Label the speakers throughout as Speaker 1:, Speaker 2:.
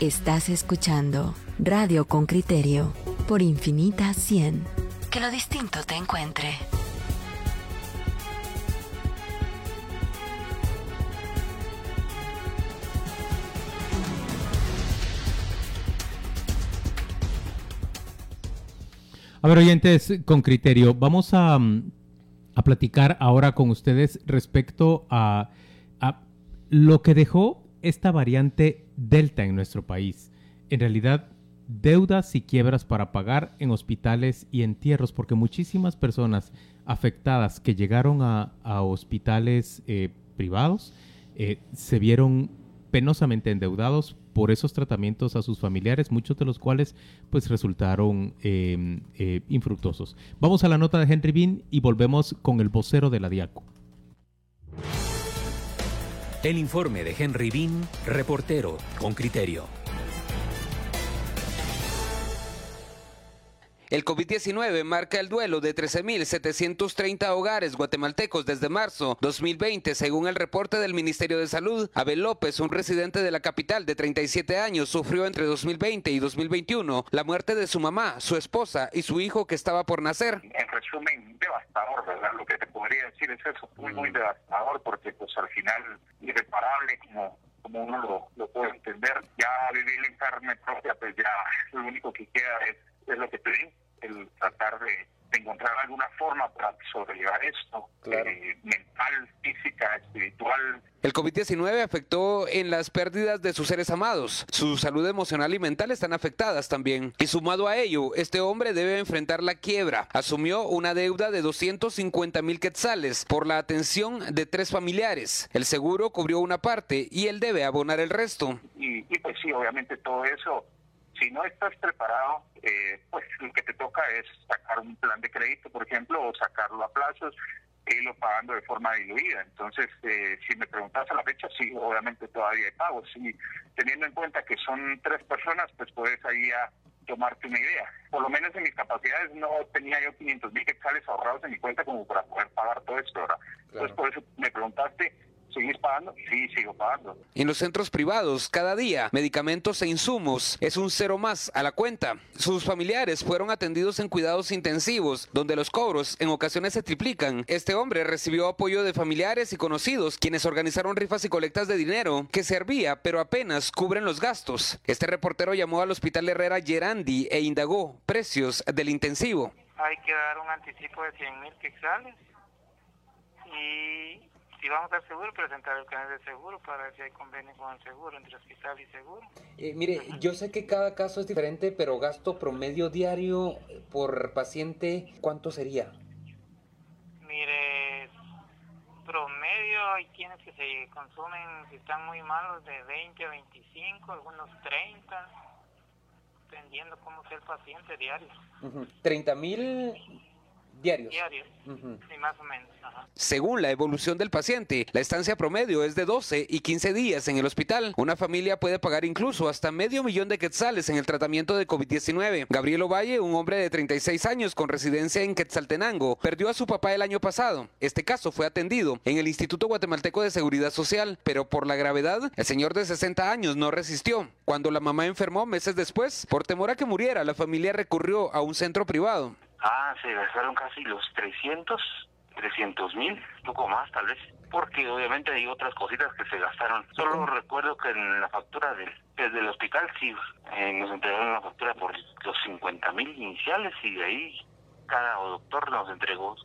Speaker 1: Estás escuchando Radio con Criterio por Infinita 100. Que lo distinto te encuentre.
Speaker 2: A ver, oyentes, con criterio, vamos a, mm, a platicar ahora con ustedes respecto a, a lo que dejó esta variante Delta en nuestro país. En realidad, deudas y quiebras para pagar en hospitales y entierros, porque muchísimas personas afectadas que llegaron a, hospitales eh, privados eh, se vieron penosamente endeudados por esos tratamientos a sus familiares, muchos de los cuales pues resultaron eh, eh, infructuosos. Vamos a la nota de Henry Bean y volvemos con el vocero de la Diaco.
Speaker 3: El informe de Henry Bean, reportero con criterio.
Speaker 4: El COVID-19 marca el duelo de 13.730 hogares guatemaltecos desde marzo 2020, según el reporte del Ministerio de Salud. Abel López, un residente de la capital de 37 años, sufrió entre 2020 y 2021 la muerte de su mamá, su esposa y su hijo que estaba por nacer.
Speaker 5: En resumen, devastador, ¿verdad? Lo que te podría decir es eso, muy, muy devastador, porque pues al final irreparable como como uno lo, lo puede entender. Ya vivir en carne propia, pues ya lo único que queda es, es lo que te digo, el tratar de, de encontrar alguna forma para sobrellevar esto, eh, mental, física, espiritual.
Speaker 4: El COVID-19 afectó en las pérdidas de sus seres amados. Su salud emocional y mental están afectadas también. Y sumado a ello, este hombre debe enfrentar la quiebra. Asumió una deuda de 250 mil quetzales por la atención de tres familiares. El seguro cubrió una parte y él debe abonar el resto.
Speaker 5: Y, y pues sí, obviamente todo eso, si no estás preparado, eh, pues lo que te toca es sacar un plan de crédito, por ejemplo, o sacarlo a plazos e irlo pagando de forma diluida. Entonces, eh, si me preguntas a la fecha, sí, obviamente todavía hay pagos. Sí, teniendo en cuenta que son tres personas, pues puedes ahí a tomarte una idea. Por lo menos en mis capacidades no tenía yo 500 mil quetzales ahorrados en mi cuenta como para poder pagar todo esto, ¿verdad? Entonces, por eso me preguntaste, ¿Sigues pagando? Sí, sigo pagando.
Speaker 4: En los centros privados, cada día, medicamentos e insumos es un cero más a la cuenta. Sus familiares fueron atendidos en cuidados intensivos, donde los cobros en ocasiones se triplican. Este hombre recibió apoyo de familiares y conocidos, quienes organizaron rifas y colectas de dinero que servía, pero apenas cubren los gastos. Este reportero llamó al Hospital Herrera Gerandi e indagó precios del intensivo.
Speaker 6: Hay que dar un anticipo de 100 mil quetzales y si vamos al seguro, presentar el canal de seguro para ver si hay convenio con el seguro, entre hospital y seguro.
Speaker 7: Eh, mire, yo sé que cada caso es diferente, pero gasto promedio diario por paciente, ¿cuánto sería?
Speaker 6: Mire, promedio hay quienes que se consumen, si están muy malos, de 20 a 25, algunos 30, dependiendo cómo sea el paciente diario.
Speaker 7: Ujú. 30 mil diarios.
Speaker 6: Sí, más o menos. Ajá.
Speaker 4: Según la evolución del paciente, la estancia promedio es de 12 y 15 días en el hospital. Una familia puede pagar incluso hasta medio millón de quetzales en el tratamiento de COVID-19. Gabriel Ovalle, un hombre de 36 años con residencia en Quetzaltenango, perdió a su papá el año pasado. Este caso fue atendido en el Instituto Guatemalteco de Seguridad Social, pero por la gravedad, el señor de 60 años no resistió. Cuando la mamá enfermó meses después, por temor a que muriera, la familia recurrió a un centro privado.
Speaker 8: Ah, se gastaron casi los 300, 300 mil, poco más tal vez, porque obviamente hay otras cositas que se gastaron. Solo recuerdo que en la factura del, desde el hospital sí eh, nos entregaron una factura por los 50 mil iniciales y de ahí cada doctor nos entregó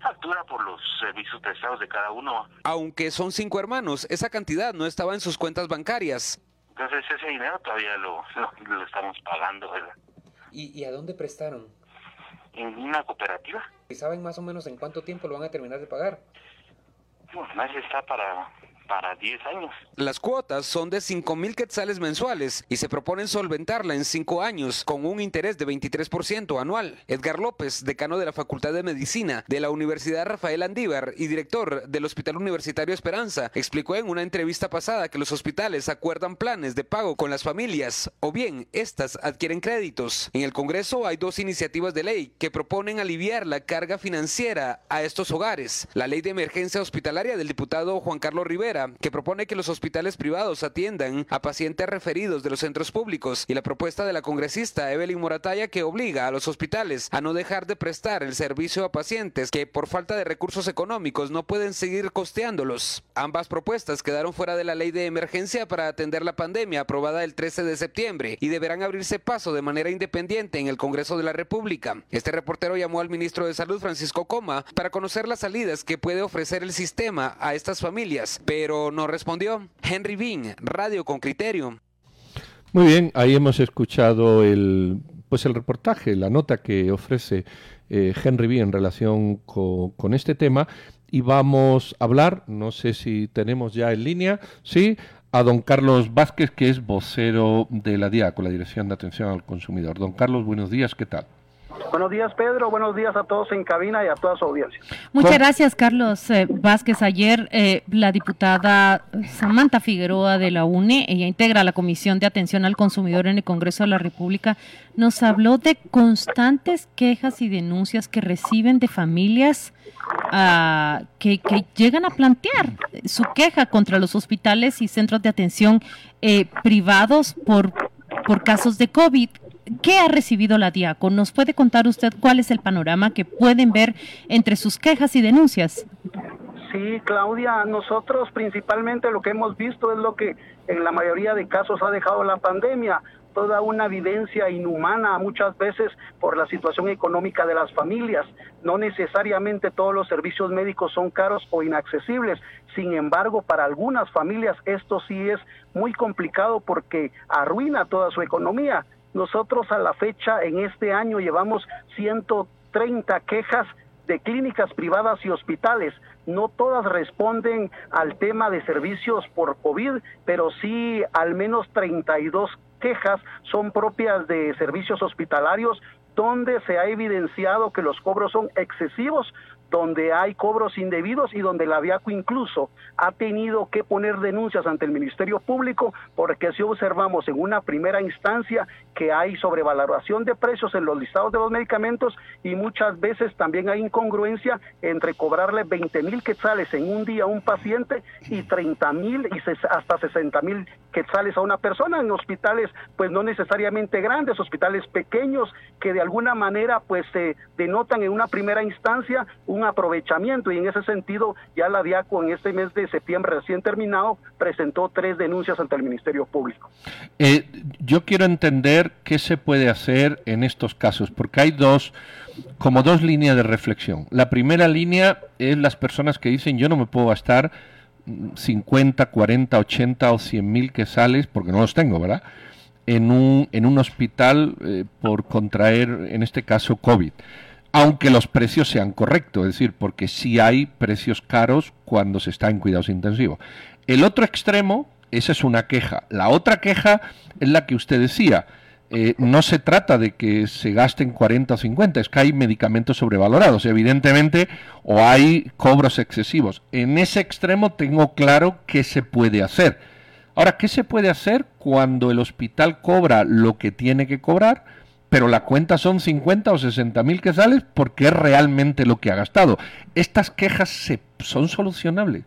Speaker 8: factura por los servicios prestados de cada uno.
Speaker 4: Aunque son cinco hermanos, esa cantidad no estaba en sus cuentas bancarias.
Speaker 8: Entonces ese dinero todavía lo, lo, lo estamos pagando, ¿verdad?
Speaker 7: ¿Y, ¿Y a dónde prestaron?
Speaker 8: En una cooperativa.
Speaker 7: ¿Y saben más o menos en cuánto tiempo lo van a terminar de pagar?
Speaker 8: Más está para, para 10 años.
Speaker 4: Las cuotas son de 5 mil quetzales mensuales y se proponen solventarla en cinco años con un interés de 23% anual. Edgar López, decano de la Facultad de Medicina de la Universidad Rafael Andívar y director del Hospital Universitario Esperanza, explicó en una entrevista pasada que los hospitales acuerdan planes de pago con las familias o bien estas adquieren créditos. En el Congreso hay dos iniciativas de ley que proponen aliviar la carga financiera a estos hogares. La ley de emergencia hospitalaria del diputado Juan Carlos Rivera que propone que los hospitales privados atiendan a pacientes referidos de los centros públicos, y la propuesta de la congresista Evelyn Morataya que obliga a los hospitales a no dejar de prestar el servicio a pacientes que por falta de recursos económicos no pueden seguir costeándolos. Ambas propuestas quedaron fuera de la ley de emergencia para atender la pandemia aprobada el 13 de septiembre y deberán abrirse paso de manera independiente en el Congreso de la República. Este reportero llamó al ministro de Salud Francisco Coma para conocer las salidas que puede ofrecer el sistema a estas familias, pero no respondió. Henry Bean, Radio con Criterio.
Speaker 9: Muy bien, ahí hemos escuchado el pues el reportaje, la nota que ofrece eh, Henry B en relación con este tema y vamos a hablar, no sé si tenemos ya en línea, sí, a don Carlos Vázquez, que es vocero de la DIA, con la Dirección de Atención al Consumidor. Don Carlos, buenos días, ¿qué tal?
Speaker 10: Buenos días, Pedro. Buenos días a todos en cabina y a toda su audiencia.
Speaker 11: Muchas gracias, Carlos eh, Vázquez. Ayer eh, la diputada Samantha Figueroa de la UNE, ella integra la Comisión de Atención al Consumidor en el Congreso de la República, nos habló de constantes quejas y denuncias que reciben de familias ah, que, llegan a plantear su queja contra los hospitales y centros de atención eh, privados por, por casos de COVID. ¿Qué ha recibido la DIACO? ¿Nos puede contar usted cuál es el panorama que pueden ver entre sus quejas y denuncias?
Speaker 10: Sí, Claudia, nosotros principalmente lo que hemos visto es lo que en la mayoría de casos ha dejado la pandemia, toda una vivencia inhumana muchas veces por la situación económica de las familias. No necesariamente todos los servicios médicos son caros o inaccesibles. Sin embargo, para algunas familias esto sí es muy complicado porque arruina toda su economía. Nosotros a la fecha, en este año, llevamos 130 quejas de clínicas privadas y hospitales. No todas responden al tema de servicios por COVID, pero sí al menos 32 quejas son propias de servicios hospitalarios donde se ha evidenciado que los cobros son excesivos donde hay cobros indebidos y donde la Viaco incluso ha tenido que poner denuncias ante el Ministerio Público porque si observamos en una primera instancia que hay sobrevaloración de precios en los listados de los medicamentos y muchas veces también hay incongruencia entre cobrarle 20 mil quetzales en un día a un paciente y 30 mil y hasta 60 mil quetzales a una persona en hospitales pues no necesariamente grandes, hospitales pequeños que de alguna manera pues se denotan en una primera instancia un aprovechamiento y en ese sentido ya la DIACO en este mes de septiembre recién terminado presentó tres denuncias ante el Ministerio Público.
Speaker 9: Eh, yo quiero entender qué se puede hacer en estos casos, porque hay dos, como dos líneas de reflexión. La primera línea es las personas que dicen yo no me puedo gastar 50, 40, 80 o 100 mil quesales, porque no los tengo, ¿verdad? En un, en un hospital eh, por contraer, en este caso, COVID aunque los precios sean correctos, es decir, porque sí hay precios caros cuando se está en cuidados intensivos. El otro extremo, esa es una queja. La otra queja es la que usted decía. Eh, no se trata de que se gasten 40 o 50, es que hay medicamentos sobrevalorados, evidentemente, o hay cobros excesivos. En ese extremo tengo claro qué se puede hacer. Ahora, ¿qué se puede hacer cuando el hospital cobra lo que tiene que cobrar? Pero la cuenta son 50 o 60 mil quetzales porque es realmente lo que ha gastado. ¿Estas quejas se, son solucionables?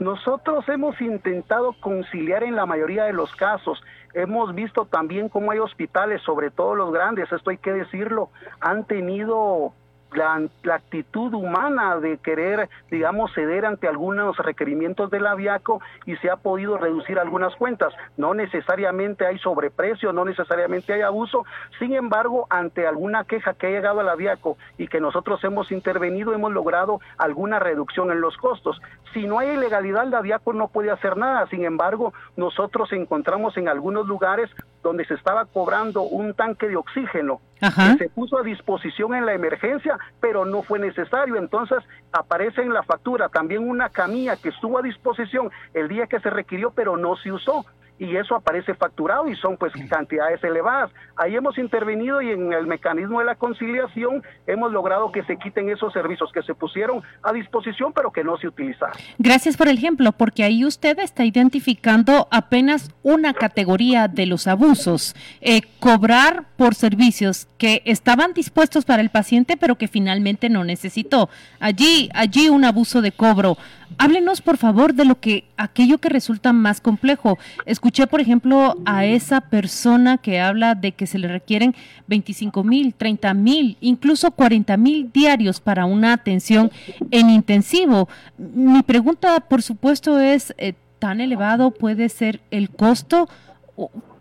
Speaker 10: Nosotros hemos intentado conciliar en la mayoría de los casos. Hemos visto también cómo hay hospitales, sobre todo los grandes, esto hay que decirlo, han tenido la, actitud humana de querer, digamos, ceder ante algunos requerimientos del aviaco y se ha podido reducir algunas cuentas. No necesariamente hay sobreprecio, no necesariamente hay abuso, sin embargo, ante alguna queja que ha llegado al aviaco y que nosotros hemos intervenido, hemos logrado alguna reducción en los costos. Si no hay ilegalidad, el aviaco no puede hacer nada, sin embargo, nosotros encontramos en algunos lugares donde se estaba cobrando un tanque de oxígeno que se puso a disposición en la emergencia, pero no fue necesario. Entonces aparece en la factura también una camilla que estuvo a disposición el día que se requirió, pero no se usó y eso aparece facturado y son pues cantidades elevadas. Ahí hemos intervenido y en el mecanismo de la conciliación hemos logrado que se quiten esos servicios que se pusieron a disposición pero que no se utilizaron.
Speaker 11: Gracias por el ejemplo, porque ahí usted está identificando apenas una categoría de los abusos, eh, cobrar por servicios que estaban dispuestos para el paciente pero que finalmente no necesitó. Allí, allí un abuso de cobro háblenos por favor de lo que aquello que resulta más complejo. Escuché, por ejemplo, a esa persona que habla de que se le requieren 25 mil, 30 mil, incluso 40 mil diarios para una atención en intensivo. Mi pregunta, por supuesto, es, eh, ¿tan elevado puede ser el costo?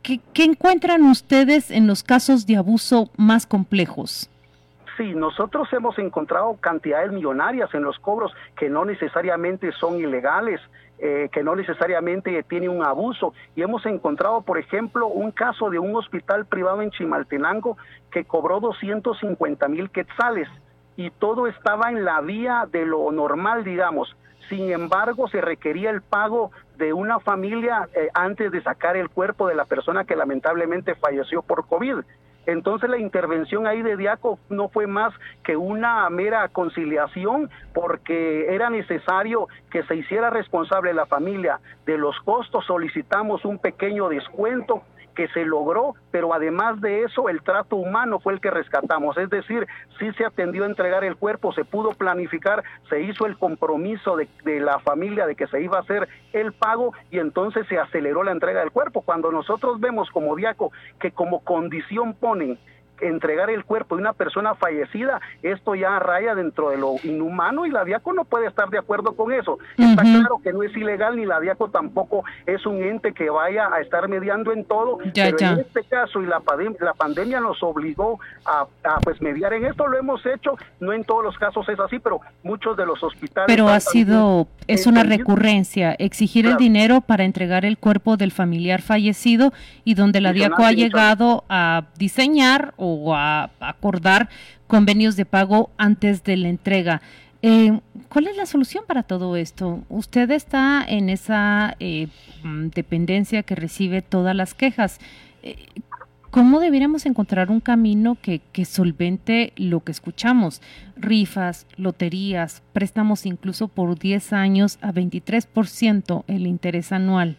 Speaker 11: ¿Qué, ¿Qué encuentran ustedes en los casos de abuso más complejos?
Speaker 10: Sí, nosotros hemos encontrado cantidades millonarias en los cobros que no necesariamente son ilegales, eh, que no necesariamente tiene un abuso. Y hemos encontrado, por ejemplo, un caso de un hospital privado en Chimaltenango que cobró 250 mil quetzales y todo estaba en la vía de lo normal, digamos. Sin embargo, se requería el pago de una familia eh, antes de sacar el cuerpo de la persona que lamentablemente falleció por COVID. Entonces la intervención ahí de Diaco no fue más que una mera conciliación porque era necesario que se hiciera responsable la familia. De los costos, solicitamos un pequeño descuento que se logró, pero además de eso el trato humano fue el que rescatamos, es decir, sí se atendió a entregar el cuerpo, se pudo planificar, se hizo el compromiso de, la familia de que se iba a hacer el pago y entonces se aceleró la entrega del cuerpo. Cuando nosotros vemos como Diaco que como condición ponen entregar el cuerpo de una persona fallecida, esto ya raya dentro de lo inhumano y la Diaco no puede estar de acuerdo con eso. Está claro que no es ilegal ni la Diaco tampoco es un ente que vaya a estar mediando en todo,
Speaker 11: ya,
Speaker 10: pero
Speaker 11: ya.
Speaker 10: en este caso y la, la pandemia nos obligó a, a, pues mediar en esto, lo hemos hecho, no en todos los casos es así, pero muchos de los hospitales...
Speaker 11: Pero ha sido, es una recurrencia, exigir claro. el dinero para entregar el cuerpo del familiar fallecido y donde la Diaco ha llegado a diseñar o o a acordar convenios de pago antes de la entrega. Eh, ¿Cuál es la solución para todo esto? Usted está en esa eh, dependencia que recibe todas las quejas. Eh, ¿Cómo deberíamos encontrar un camino que, que, solvente lo que escuchamos? Rifas, loterías, préstamos incluso por 10 años a 23% el interés anual.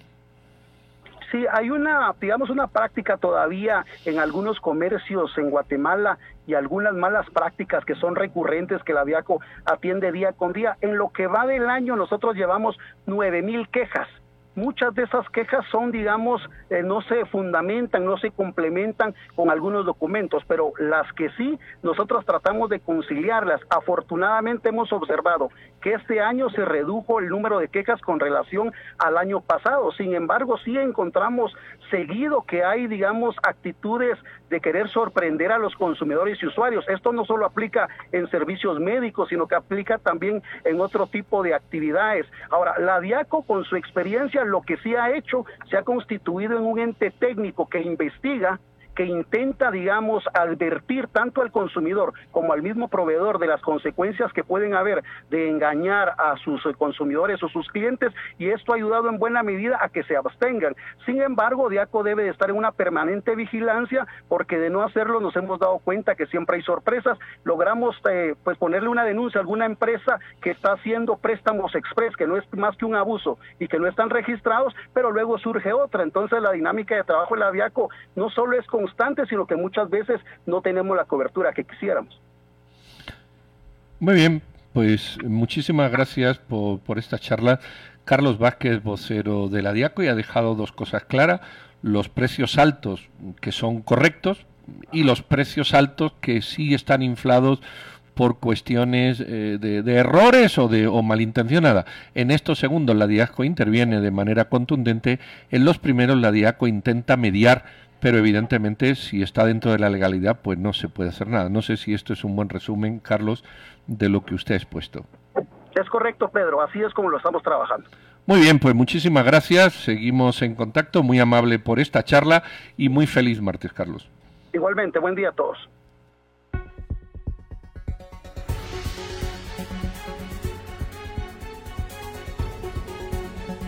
Speaker 10: Sí, hay una, digamos, una práctica todavía en algunos comercios en Guatemala y algunas malas prácticas que son recurrentes que la Viaco atiende día con día. En lo que va del año nosotros llevamos nueve mil quejas muchas de esas quejas son, digamos, eh, no se fundamentan, no se complementan con algunos documentos, pero las que sí, nosotros tratamos de conciliarlas. Afortunadamente hemos observado que este año se redujo el número de quejas con relación al año pasado. Sin embargo, sí encontramos seguido que hay, digamos, actitudes de querer sorprender a los consumidores y usuarios. Esto no solo aplica en servicios médicos, sino que aplica también en otro tipo de actividades. Ahora, la DIACO con su experiencia lo que sí ha hecho, se ha constituido en un ente técnico que investiga que intenta, digamos, advertir tanto al consumidor como al mismo proveedor de las consecuencias que pueden haber de engañar a sus consumidores o sus clientes y esto ha ayudado en buena medida a que se abstengan. Sin embargo, Diaco debe de estar en una permanente vigilancia porque de no hacerlo nos hemos dado cuenta que siempre hay sorpresas. Logramos eh, pues ponerle una denuncia a alguna empresa que está haciendo préstamos express, que no es más que un abuso y que no están registrados, pero luego surge otra. Entonces la dinámica de trabajo de la Diaco no solo es con constante, sino que muchas veces no tenemos la cobertura que quisiéramos.
Speaker 9: Muy bien, pues muchísimas gracias por, por esta charla. Carlos Vázquez, vocero de la Diaco, y ha dejado dos cosas claras. Los precios altos que son correctos y los precios altos que sí están inflados por cuestiones eh, de, errores o de malintencionada. En estos segundos la Diaco interviene de manera contundente, en los primeros la Diaco intenta mediar pero evidentemente si está dentro de la legalidad pues no se puede hacer nada. No sé si esto es un buen resumen, Carlos, de lo que usted ha expuesto.
Speaker 10: Es correcto, Pedro, así es como lo estamos trabajando.
Speaker 9: Muy bien, pues muchísimas gracias, seguimos en contacto, muy amable por esta charla y muy feliz martes, Carlos.
Speaker 10: Igualmente, buen día a todos.